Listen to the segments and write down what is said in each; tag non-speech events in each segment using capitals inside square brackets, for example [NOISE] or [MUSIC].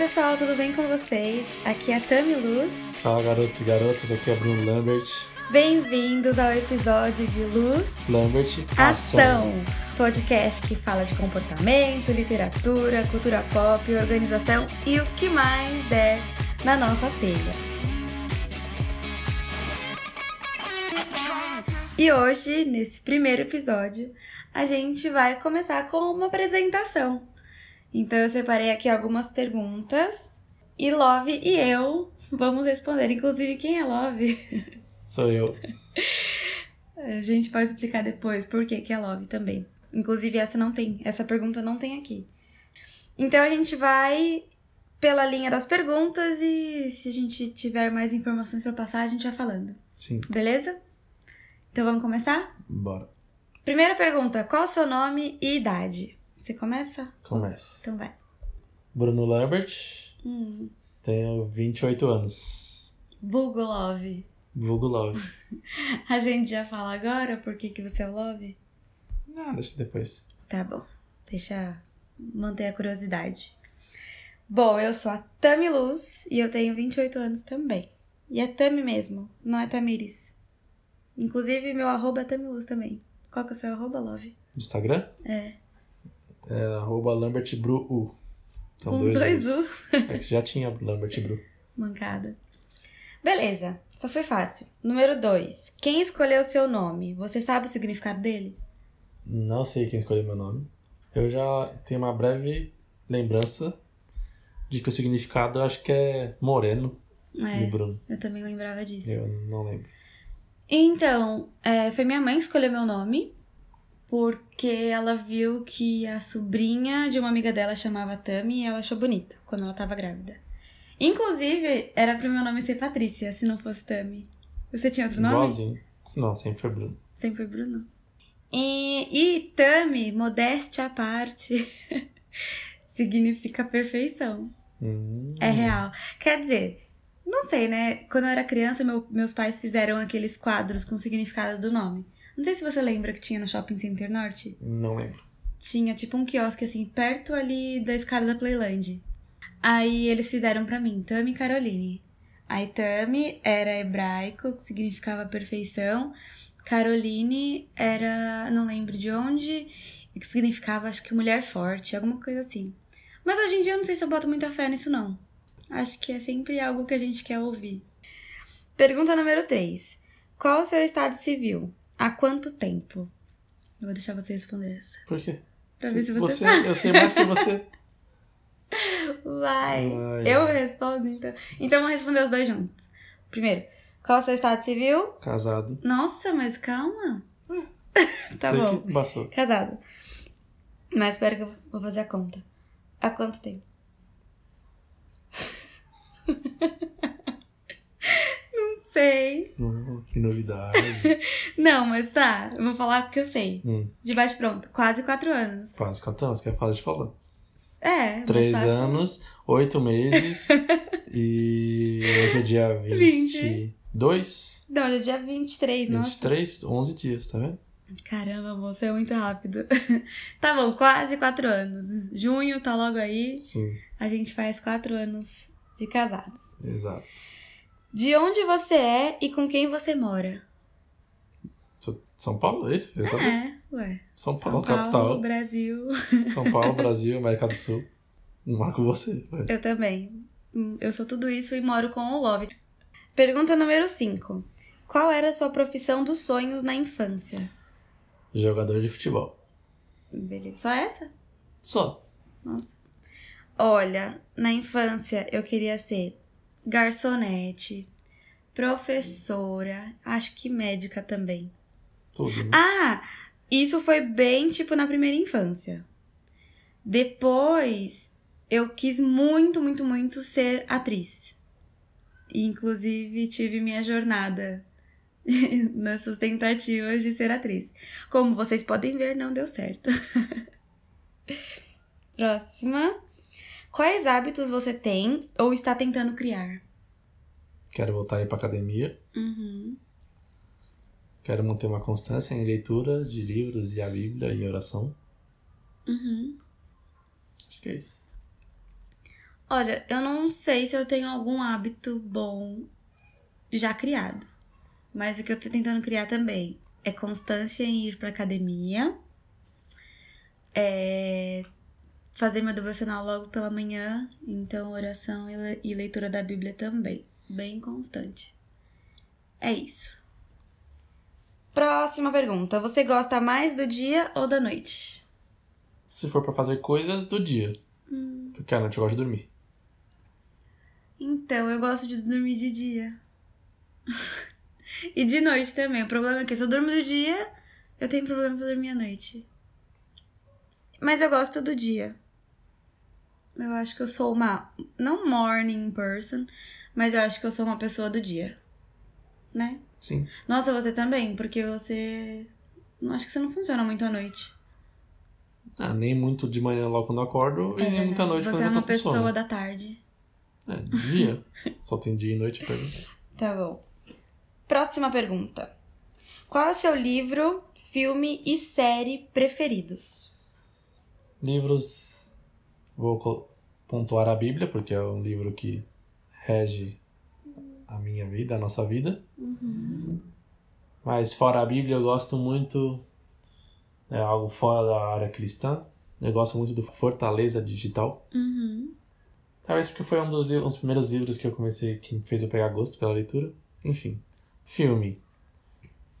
pessoal, tudo bem com vocês? Aqui é a Tami Luz. Fala garotos e garotas, aqui é Bruno Lambert. Bem-vindos ao episódio de Luz Lambert Ação, podcast que fala de comportamento, literatura, cultura pop, organização e o que mais der na nossa telha. E hoje, nesse primeiro episódio, a gente vai começar com uma apresentação. Então eu separei aqui algumas perguntas e Love e eu vamos responder. Inclusive, quem é Love? [LAUGHS] Sou eu. A gente pode explicar depois por que, que é Love também. Inclusive, essa não tem, essa pergunta não tem aqui. Então a gente vai pela linha das perguntas e se a gente tiver mais informações para passar, a gente vai falando. Sim, Beleza? Então vamos começar? bora. Primeira pergunta: qual o seu nome e idade? Você começa? Começa. Então vai. Bruno Lambert, Hum. tenho 28 anos. Vulgo Love. Vulgo Love. [LAUGHS] A gente já fala agora por que, que você é Love? Ah, deixa depois. Tá bom. Deixa manter a curiosidade. Bom, eu sou a Tami Luz e eu tenho 28 anos também. E é Tami mesmo, não é Tamiris. Inclusive, meu arroba é Tami Luz também. Qual que é o seu arroba, Love? Instagram? É. É arroba LambertBru. São Com dois, dois. U. É já tinha Lambert Bru. Mancada. Beleza, só foi fácil. Número 2. Quem escolheu o seu nome? Você sabe o significado dele? Não sei quem escolheu meu nome. Eu já tenho uma breve lembrança de que o significado eu acho que é moreno É, Bruno. eu também lembrava disso. Eu não lembro. Então, é, foi minha mãe que escolheu meu nome, porque ela viu que a sobrinha de uma amiga dela chamava Tami e ela achou bonito quando ela tava grávida. Inclusive, era pro meu nome ser Patrícia, se não fosse Tami. Você tinha outro nome? Igualzinho. Não, sempre foi Bruno. Sempre foi Bruno. E, e Tami, modéstia à parte, [LAUGHS] significa perfeição. Hum. É real. Quer dizer, não sei, né? Quando eu era criança, meu- meus pais fizeram aqueles quadros com o significado do nome. Não sei se você lembra que tinha no Shopping Center Norte. Não lembro. Tinha tipo um quiosque assim, perto ali da escada da Playland. Aí eles fizeram pra mim, Tami Caroline. Aí Tami era hebraico, que significava perfeição. Caroline era, não lembro de onde, que significava acho que mulher forte, alguma coisa assim. Mas hoje em dia eu não sei se eu boto muita fé nisso não. Acho que é sempre algo que a gente quer ouvir. Pergunta número 3. Qual o seu estado civil? Há quanto tempo? Eu vou deixar você responder essa. Por quê? Pra ver se você, sabe. você Eu sei mais que você. [LAUGHS] Vai. Ai, Eu respondo, então. Então, vamos responder os dois juntos. Primeiro, qual é o seu estado civil? Casado. Nossa, mas calma. [LAUGHS] tá Sei bom. passou. Casado. Mas espera que eu vou fazer a conta. Há quanto tempo? [LAUGHS] Sei. Hum, que novidade. [LAUGHS] Não, mas tá. Eu vou falar o que eu sei. hum, De baixo pronto. Quase quatro anos. quase 4 anos, que é fácil de falar. É, 3 fácil. anos, 8 meses. [LAUGHS] e hoje é dia 22. Não, hoje é dia 23, nossa. 23, 11 dias, tá vendo? Caramba, moça, é muito rápido. [LAUGHS] tá bom, quase quatro anos. Junho tá logo aí. Sim, A gente faz quatro anos de casados. exato. De onde você é e com quem você mora? São Paulo, é isso? Eu sabia. É, ué. São São Paulo, Paulo, capital. Brasil. São Paulo, [LAUGHS] Brasil, América do Sul. Marco você. ué. Eu também. Hum, Eu sou tudo isso e moro com o Love. Pergunta número 5. Qual era a sua profissão dos sonhos na infância? Jogador de futebol. Beleza. Só essa? Só. Nossa. Olha, na infância eu queria ser garçonete, professora, acho que médica também. Tudo. né? Ah, isso foi bem tipo na primeira infância. Depois eu quis muito, muito, muito ser atriz. Inclusive tive minha jornada [LAUGHS] nessas tentativas de ser atriz. Como vocês podem ver, não deu certo. [LAUGHS] Próxima. Quais hábitos você tem ou está tentando criar? Quero voltar a ir pra academia. Uhum. Quero manter uma constância em leitura de livros e a Bíblia e oração. Uhum. Acho que é isso. Olha, eu não sei se eu tenho algum hábito bom já criado. Mas o que eu tô tentando criar também é constância em ir pra academia. É fazer meu devocional logo pela manhã. Então, oração e leitura da Bíblia também. Bem constante. É isso. Próxima pergunta. Você gosta mais do dia ou da noite? Se for pra fazer coisas, do dia. Hum. Porque à noite eu gosto de dormir. Então, eu gosto de dormir de dia. [LAUGHS] e de noite também. O problema é que se eu durmo do dia, eu tenho problema pra dormir à noite. Mas eu gosto do dia. Eu acho que eu sou uma. Não morning person, mas eu acho que eu sou uma pessoa do dia. Né? Sim. Nossa, você também, porque você. Não acho que você não funciona muito à noite. Ah, nem muito de manhã logo quando eu acordo e nem muito à noite É Você quando é eu tô uma com pessoa sono. da tarde. É, dia. [LAUGHS] Só tem dia e noite. Pergunta. Tá bom. Próxima pergunta. Qual é o seu livro, filme e série preferidos? Livros. Vou pontuar a Bíblia, porque é um livro que rege a minha vida, a nossa vida. Mas fora a Bíblia, eu gosto muito. É algo fora da área cristã. Eu gosto muito do Fortaleza Digital. Uhum. Talvez porque foi um dos, um dos primeiros livros que eu comecei, que me fez eu pegar gosto pela leitura. Enfim. Filme.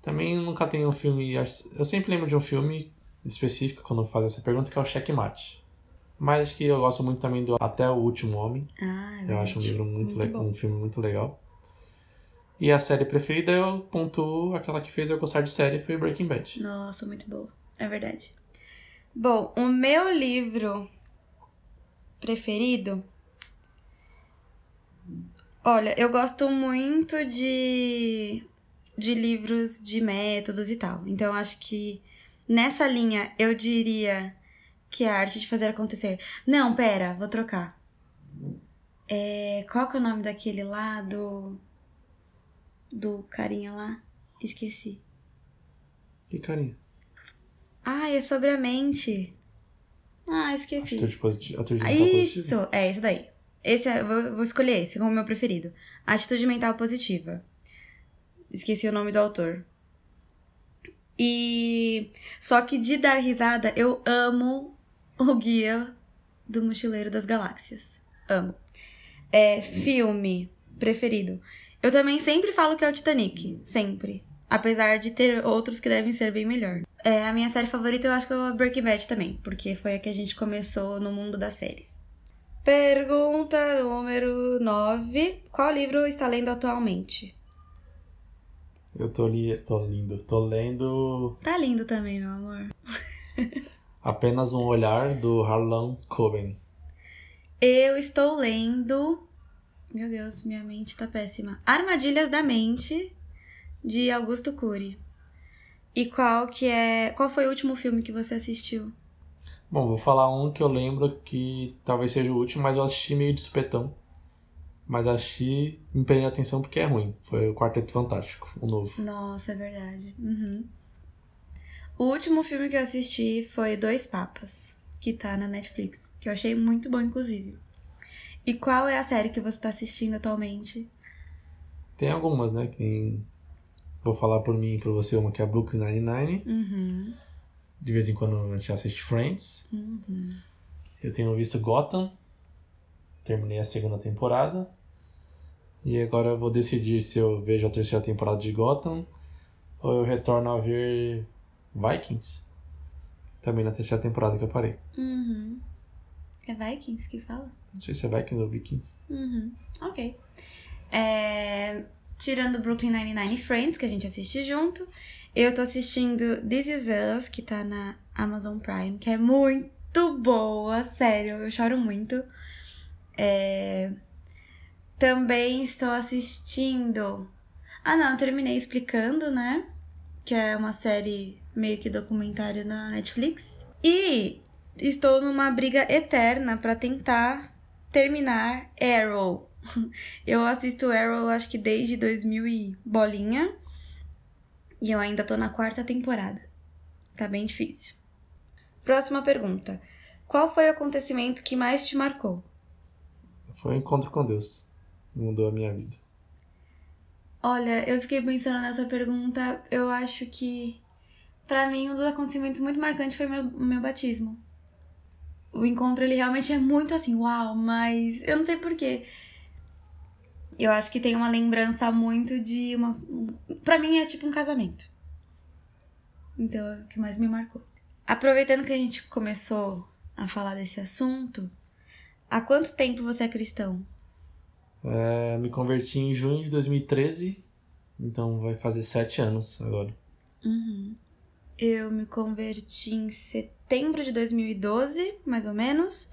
Também nunca tenho um filme. Eu sempre lembro de um filme específico quando faz essa pergunta, que é o Checkmate. Mas acho que eu gosto muito também do Até o Último Homem. Ah, é Eu acho um livro muito, Muito le- um filme muito legal. E a série preferida eu pontuo aquela que fez eu gostar de série foi Breaking Bad. Nossa, muito boa. É verdade. Bom, o meu livro preferido. Olha, eu gosto muito de, de livros de métodos e tal. Então, acho que nessa linha eu diria que é a arte de fazer acontecer. Não, pera, vou trocar. É, qual que é o nome daquele lá do. Do carinha lá? Esqueci. Que carinha. Ah, é sobre a mente. Ah, esqueci. Atitude positiva. Atitude mental positiva. Isso, é esse daí. Esse é, vou, vou escolher esse como meu preferido. Atitude mental positiva. Esqueci o nome do autor. E só que de dar risada, eu amo o guia do Mochileiro das Galáxias. Amo. É filme preferido. Eu também sempre falo que é o Titanic, sempre. Apesar de ter outros que devem ser bem melhor. É, a minha série favorita eu acho que é o Breaking Bad também, porque foi a que a gente começou no mundo das séries. Pergunta número 9. Qual livro está lendo atualmente? Eu tô, li, tô lindo. Tô lendo Tá lindo também, meu amor. [LAUGHS] Apenas um Olhar do Harlan Coben. Eu estou lendo. Meu Deus, minha mente tá péssima. Armadilhas da Mente, de Augusto Cury. E qual que é. Qual foi o último filme que você assistiu? Bom, vou falar um que eu lembro que talvez seja o último, mas eu assisti meio de supetão. Mas assisti, me a atenção porque é ruim. Foi o Quarteto Fantástico, o novo. Nossa, é verdade. Uhum. O último filme que eu assisti foi Dois Papas, que tá na Netflix, que eu achei muito bom, inclusive. E qual é a série que você tá assistindo atualmente? Tem algumas, né? Que vou falar por mim e por você uma que é a Brooklyn Nine-Nine. Uhum. De vez em quando a gente assiste Friends. Uhum. Eu tenho visto Gotham. Terminei a segunda temporada. E agora eu vou decidir se eu vejo a terceira temporada de Gotham ou eu retorno a ver Vikings. Também na terceira temporada que eu parei. Uhum. É Vikings que fala? Não sei se é Vikings ou Vikings. Uhum. Ok. É, Tirando Brooklyn Nine-Nine Friends, que a gente assiste junto, eu tô assistindo This Is Us, que tá na Amazon Prime, que é muito boa, sério, eu choro muito. É, Também estou assistindo. Ah, não, terminei explicando, né? Que é uma série meio que documentário na Netflix. E estou numa briga eterna pra tentar terminar Arrow. [LAUGHS] Eu assisto Arrow acho que desde 2000 e bolinha. E eu ainda tô na quarta temporada. Tá bem difícil. Próxima pergunta. Qual foi o acontecimento que mais te marcou? foi um encontro com Deus. Mudou a minha vida. Olha, eu fiquei pensando nessa pergunta. Eu acho que, para mim, um dos acontecimentos muito marcantes foi meu, meu batismo. O encontro, ele realmente é muito assim, uau, mas eu não sei porquê. Eu acho que tem uma lembrança muito de uma. Pra mim é tipo um casamento. Então é o que mais me marcou. Aproveitando que a gente começou a falar desse assunto, há quanto tempo você é cristão? É, me converti em junho de 2013, então vai fazer sete anos agora. Uhum. Eu me converti em setembro de 2012, mais ou menos.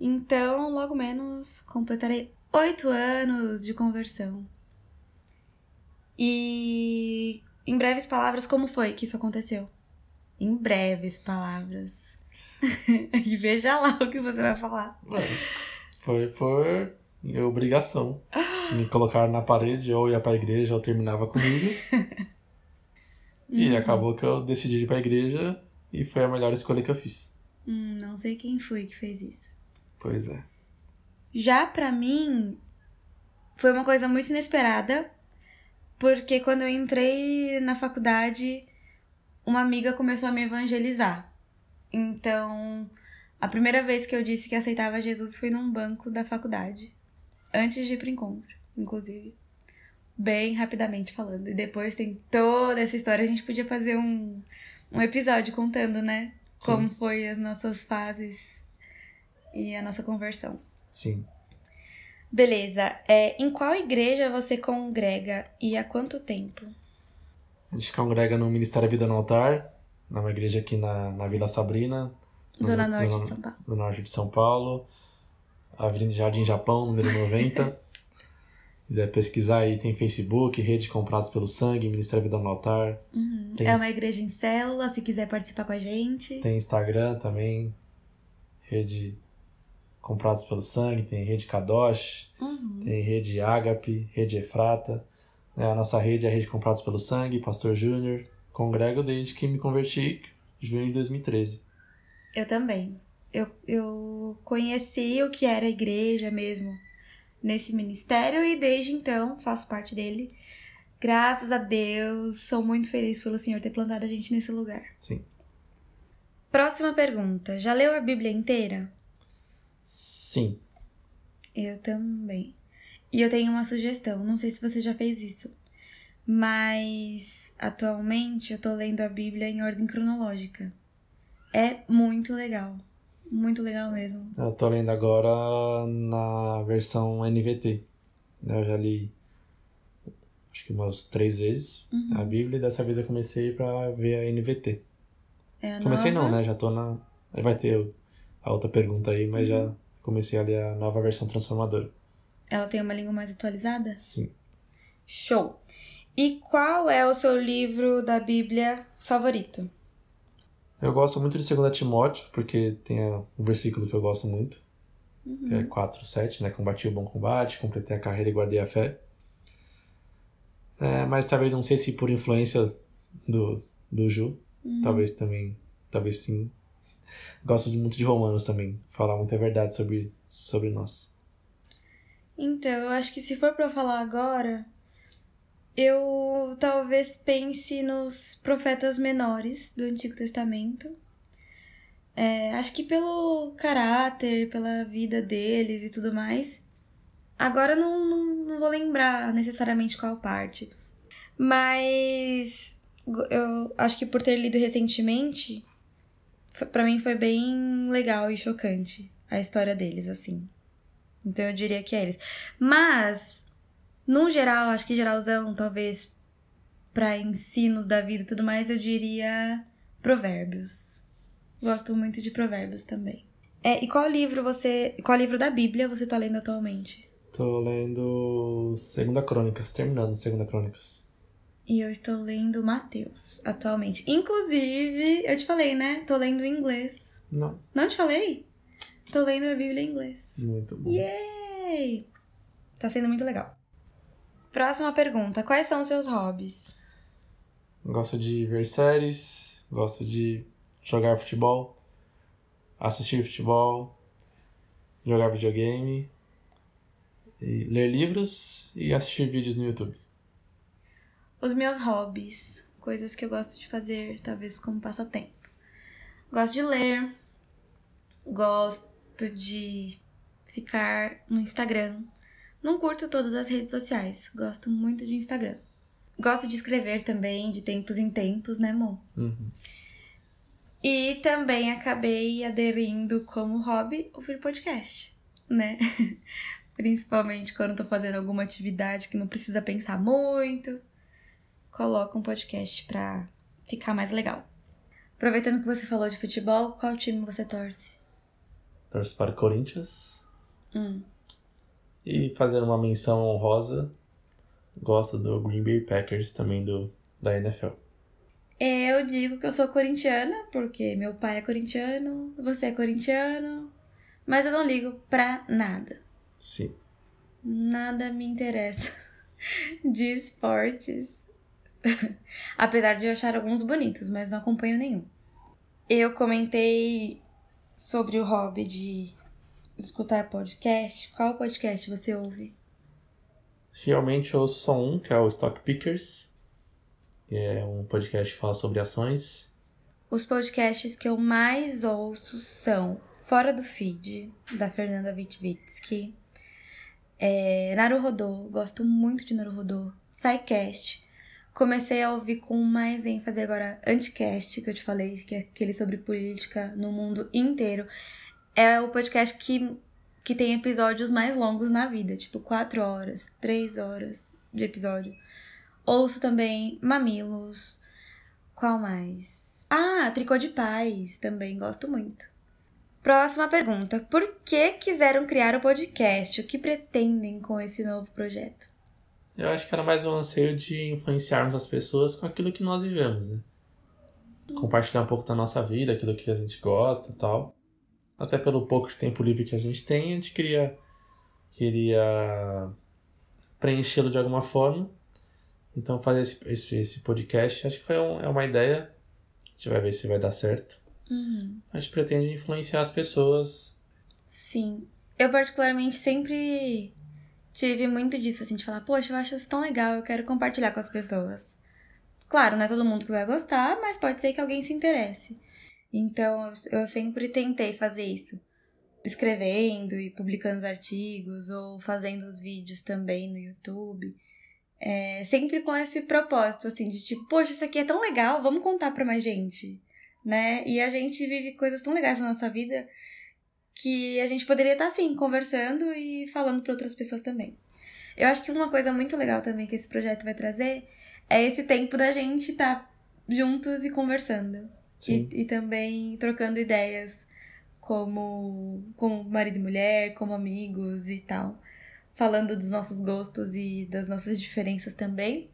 Então, logo menos, completarei oito anos de conversão. E, em breves palavras, como foi que isso aconteceu? Em breves palavras. [LAUGHS] e veja lá o que você vai falar. Foi por obrigação. Me colocaram na parede, ou ia pra igreja, ou terminava comigo. [LAUGHS] e acabou que eu decidi ir pra igreja e foi a melhor escolha que eu fiz. Hum, não sei quem foi que fez isso. Pois é. Já pra mim, foi uma coisa muito inesperada, porque quando eu entrei na faculdade, uma amiga começou a me evangelizar. Então, a primeira vez que eu disse que aceitava Jesus foi num banco da faculdade. Antes de ir pro encontro, inclusive. Bem rapidamente falando. E depois tem toda essa história. A gente podia fazer um, um episódio contando, né? Sim. Como foi as nossas fases e a nossa conversão. Sim. Beleza. É, em qual igreja você congrega e há quanto tempo? A gente congrega no Ministério Vida no Altar, numa igreja aqui na, na Vila Sabrina. no- Zona no- Norte de São Paulo. No norte de São Paulo. Avenida Jardim Japão, número 90. [LAUGHS] quiser pesquisar aí, tem Facebook, Rede Comprados pelo Sangue, Ministério Vida no Altar. Uhum. Tem- É uma igreja em célula, se quiser participar com a gente. Tem Instagram também, Rede Comprados pelo Sangue, tem Rede Kadosh, Uhum. tem Rede Ágape, Rede Efrata. né? A nossa rede é a Rede Comprados pelo Sangue, Pastor Júnior. Congrego desde que me converti, junho de 2013. Eu também. Eu, eu conheci o que era a igreja mesmo nesse ministério e desde então faço parte dele. Graças a Deus, sou muito feliz pelo Senhor ter plantado a gente nesse lugar. Sim. Próxima pergunta. Já leu a Bíblia inteira? Sim. Eu também. E eu tenho uma sugestão, não sei se você já fez isso, mas atualmente eu tô lendo a Bíblia em ordem cronológica. É muito legal. Muito legal mesmo. Eu tô lendo agora na versão NVT. né? Eu já li acho que umas três vezes Uhum. a Bíblia e dessa vez eu comecei pra ver a NVT. É a Comecei nova... não, né? Já tô na. Aí vai ter a outra pergunta aí, mas Uhum. já comecei a ler a nova versão transformadora. Ela tem uma língua mais atualizada? Sim. Show! E qual é o seu livro da Bíblia favorito? Eu gosto muito de 2 Timóteo, porque tem um versículo que eu gosto muito, que Uhum. é 4, 7, né? Combati o bom combate, completei a carreira e guardei a fé. É, mas talvez não sei se por influência do, do Ju, Uhum. talvez também, talvez sim. Gosto de, muito de Romanos também, falar muita verdade sobre, sobre nós. Então, eu acho que se for eu falar agora, eu talvez pense nos profetas menores do Antigo Testamento. É, acho que pelo caráter, pela vida deles e tudo mais. Agora não, não, não vou lembrar necessariamente qual parte. Mas eu acho que por ter lido recentemente, pra mim foi bem legal e chocante a história deles, assim. Então eu diria que é eles. Mas, no geral, acho que geralzão, talvez pra ensinos da vida e tudo mais, eu diria provérbios. Gosto muito de provérbios também. É, e qual livro você. Qual livro da Bíblia você tá lendo atualmente? Tô lendo Segunda Crônicas, terminando Segunda Crônicas. E eu estou lendo Mateus atualmente. Inclusive, eu te falei, né? Tô lendo em inglês. Não, Não te falei? Tô lendo a Bíblia em inglês. muito bom. Yay! Tá sendo muito legal. Próxima pergunta: Quais são os seus hobbies? Gosto de ver séries, gosto de jogar futebol, assistir futebol, jogar videogame ler livros e assistir vídeos no YouTube. Os meus hobbies, coisas que eu gosto de fazer, talvez como passatempo. Gosto de ler, gosto de ficar no Instagram. Não curto todas as redes sociais, gosto muito de Instagram. Gosto de escrever também, de tempos em tempos, né, amor? Uhum. E também acabei aderindo como hobby ouvir podcast, né? [LAUGHS] Principalmente quando tô fazendo alguma atividade que não precisa pensar muito. Coloco um podcast pra ficar mais legal. Aproveitando que você falou de futebol, qual time você torce? Torço para o Corinthians. Hum. E fazer uma menção honrosa, gosto do Green Bay Packers também do, da NFL. Eu digo que eu sou corintiana, porque meu pai é corintiano, você é corintiano, mas eu não ligo pra nada. Sim. Nada me interessa [LAUGHS] de esportes. [LAUGHS] Apesar de eu achar alguns bonitos, mas não acompanho nenhum. Eu comentei sobre o hobby de escutar podcast. Qual podcast você ouve? Realmente eu ouço só um, que é o Stock Pickers. Que é um podcast que fala sobre ações. Os podcasts que eu mais ouço são Fora do Feed, da Fernanda Witvitsky. É, Naruhodô, gosto muito de Naruhodô. SciCast. Comecei a ouvir com mais ênfase agora Anticast, que eu te falei, que é aquele sobre política no mundo inteiro. É o podcast que, que tem episódios mais longos na vida, tipo 4 horas, 3 horas de episódio. Ouço também Mamilos. Qual mais? Ah, Tricô de Paz, também gosto muito. Próxima pergunta. Por que quiseram criar o podcast? O que pretendem com esse novo projeto? Eu acho que era mais um anseio de influenciarmos as pessoas com aquilo que nós vivemos, né? Compartilhar um pouco da nossa vida, aquilo que a gente gosta e tal. Até pelo pouco de tempo livre que a gente tem, a gente queria, queria preenchê-lo de alguma forma. Então fazer esse, esse, esse podcast, acho que foi um, é uma ideia. A gente vai ver se vai dar certo. Uhum. A gente pretende influenciar as pessoas. Sim. Eu particularmente sempre tive muito disso, assim, de falar, poxa, eu acho isso tão legal, eu quero compartilhar com as pessoas. Claro, não é todo mundo que vai gostar, mas pode ser que alguém se interesse. Então, eu sempre tentei fazer isso. Escrevendo e publicando os artigos, ou fazendo os vídeos também no YouTube. É, sempre com esse propósito, assim, de tipo, poxa, isso aqui é tão legal, vamos contar pra mais gente, né? E a gente vive coisas tão legais na nossa vida que a gente poderia estar, assim, conversando e falando para outras pessoas também. Eu acho que uma coisa muito legal também que esse projeto vai trazer é esse tempo da gente estar tá juntos e conversando. E, e, também trocando ideias como, como marido e mulher, como amigos e tal. Falando dos nossos gostos e das nossas diferenças também.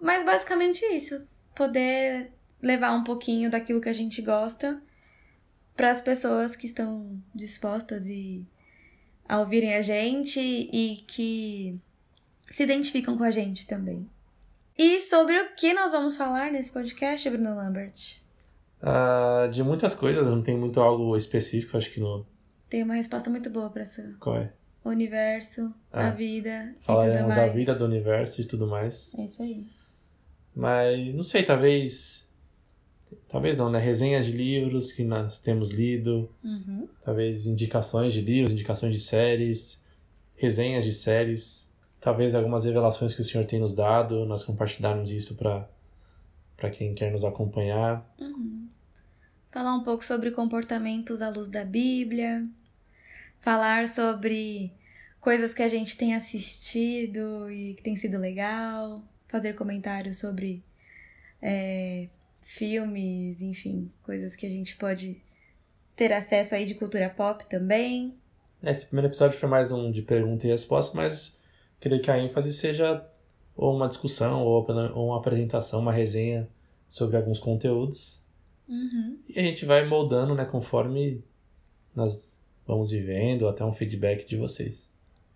Mas basicamente isso. Poder levar um pouquinho daquilo que a gente gosta para as pessoas que estão dispostas e a ouvirem a gente e que se identificam com a gente também. E sobre o que nós vamos falar nesse podcast, Bruno Lambert? Uh, de muitas coisas, não tem muito algo específico, acho que no. Tem uma resposta muito boa para essa. Qual é? O universo, ah, a vida falaremos e tudo mais. da vida, do universo e tudo mais. É isso aí. Mas, não sei, talvez. Talvez não, né? Resenhas de livros que nós temos lido. Uhum. Talvez indicações de livros, indicações de séries. Resenhas de séries. Talvez algumas revelações que o Senhor tem nos dado. Nós compartilharmos isso para para quem quer nos acompanhar. Uhum. Falar um pouco sobre comportamentos à luz da Bíblia. Falar sobre coisas que a gente tem assistido e que tem sido legal. Fazer comentários sobre é, filmes, enfim, coisas que a gente pode ter acesso aí de cultura pop também. Esse primeiro episódio foi mais um de pergunta e resposta, mas creio que a ênfase seja ou uma discussão, ou uma apresentação, uma resenha sobre alguns conteúdos. Uhum. E a gente vai moldando, né, conforme nós vamos vivendo, até um feedback de vocês.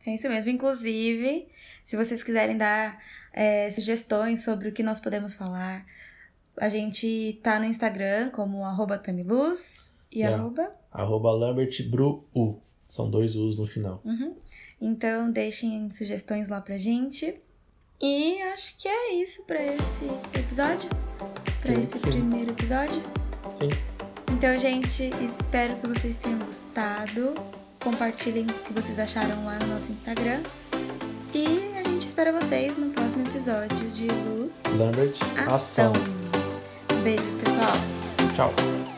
É isso mesmo. Inclusive, se vocês quiserem dar é, sugestões sobre o que nós podemos falar, a gente tá no Instagram como arroba tamiluz e é. arroba... Arroba lambertbru, São dois U's no final. Uhum. Então deixem sugestões lá pra gente. E acho que é isso pra esse episódio. Pra esse sim. primeiro episódio. Sim. Então, gente, espero que vocês tenham gostado. Compartilhem o que vocês acharam lá no nosso Instagram. E a gente espera vocês no próximo episódio de Luz Lambert, Ação. ação. Um beijo, pessoal. Tchau.